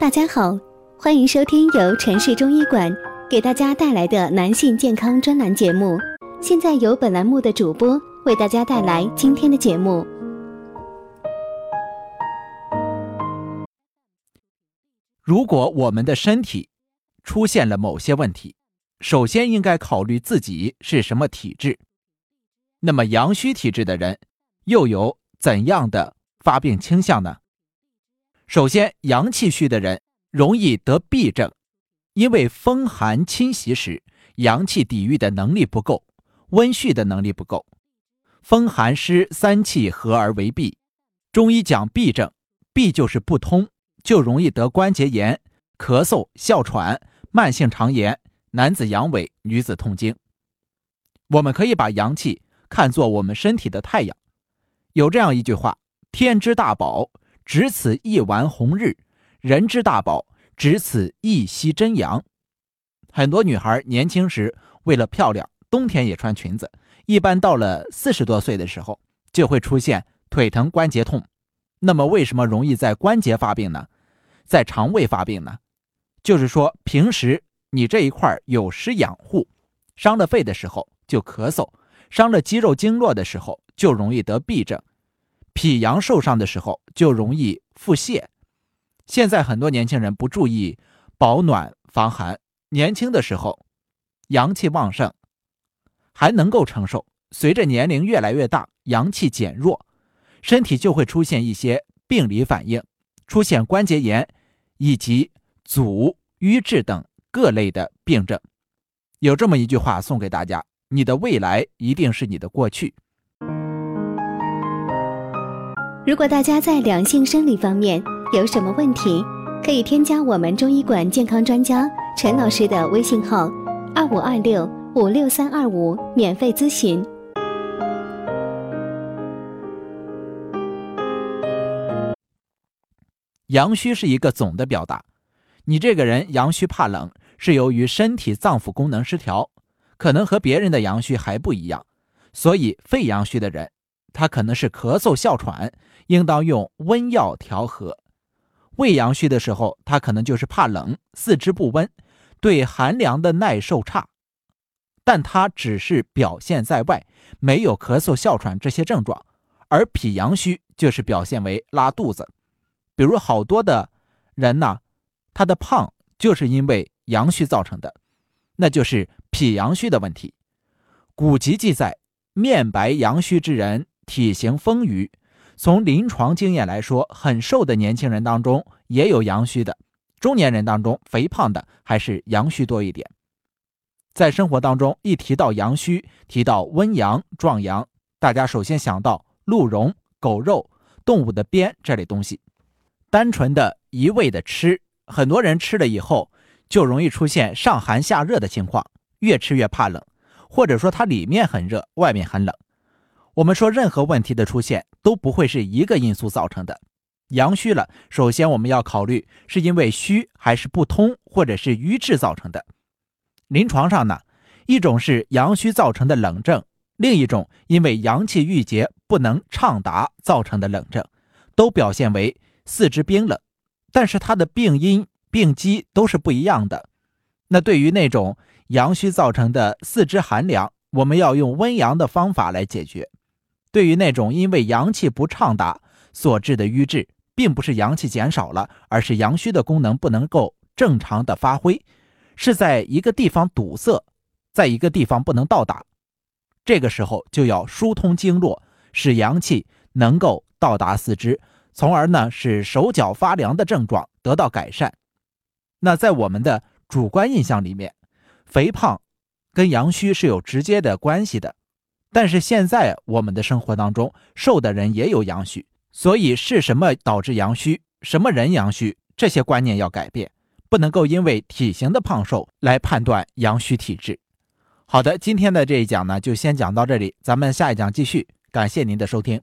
大家好，欢迎收听由城市中医馆给大家带来的男性健康专栏节目。现在由本栏目的主播为大家带来今天的节目。如果我们的身体出现了某些问题，首先应该考虑自己是什么体质。那么阳虚体质的人又有怎样的发病倾向呢？首先，阳气虚的人容易得痹症，因为风寒侵袭时，阳气抵御的能力不够，温煦的能力不够，风寒湿三气合而为痹。中医讲痹症，痹就是不通，就容易得关节炎、咳嗽、哮喘、慢性肠炎、男子阳痿、女子痛经。我们可以把阳气看作我们身体的太阳，有这样一句话：“天之大宝。”只此一丸红日，人之大宝；只此一息真阳。很多女孩年轻时为了漂亮，冬天也穿裙子。一般到了四十多岁的时候，就会出现腿疼、关节痛。那么，为什么容易在关节发病呢？在肠胃发病呢？就是说，平时你这一块有失养护，伤了肺的时候就咳嗽，伤了肌肉经络的时候就容易得痹症。脾阳受伤的时候就容易腹泻。现在很多年轻人不注意保暖防寒，年轻的时候阳气旺盛，还能够承受。随着年龄越来越大，阳气减弱，身体就会出现一些病理反应，出现关节炎以及阻瘀滞等各类的病症。有这么一句话送给大家：你的未来一定是你的过去。如果大家在两性生理方面有什么问题，可以添加我们中医馆健康专家陈老师的微信号：二五二六五六三二五，免费咨询。阳虚是一个总的表达，你这个人阳虚怕冷，是由于身体脏腑功能失调，可能和别人的阳虚还不一样，所以肺阳虚的人。他可能是咳嗽哮喘，应当用温药调和；胃阳虚的时候，他可能就是怕冷，四肢不温，对寒凉的耐受差。但他只是表现在外，没有咳嗽哮喘这些症状。而脾阳虚就是表现为拉肚子，比如好多的人呢，他的胖就是因为阳虚造成的，那就是脾阳虚的问题。古籍记载，面白阳虚之人。体型丰腴，从临床经验来说，很瘦的年轻人当中也有阳虚的，中年人当中肥胖的还是阳虚多一点。在生活当中，一提到阳虚，提到温阳壮阳，大家首先想到鹿茸、狗肉、动物的鞭这类东西。单纯的一味的吃，很多人吃了以后就容易出现上寒下热的情况，越吃越怕冷，或者说它里面很热，外面很冷。我们说，任何问题的出现都不会是一个因素造成的。阳虚了，首先我们要考虑是因为虚还是不通，或者是瘀滞造成的。临床上呢，一种是阳虚造成的冷症，另一种因为阳气郁结不能畅达造成的冷症，都表现为四肢冰冷，但是它的病因病机都是不一样的。那对于那种阳虚造成的四肢寒凉，我们要用温阳的方法来解决。对于那种因为阳气不畅达所致的瘀滞，并不是阳气减少了，而是阳虚的功能不能够正常的发挥，是在一个地方堵塞，在一个地方不能到达。这个时候就要疏通经络，使阳气能够到达四肢，从而呢使手脚发凉的症状得到改善。那在我们的主观印象里面，肥胖跟阳虚是有直接的关系的。但是现在我们的生活当中，瘦的人也有阳虚，所以是什么导致阳虚，什么人阳虚，这些观念要改变，不能够因为体型的胖瘦来判断阳虚体质。好的，今天的这一讲呢，就先讲到这里，咱们下一讲继续，感谢您的收听。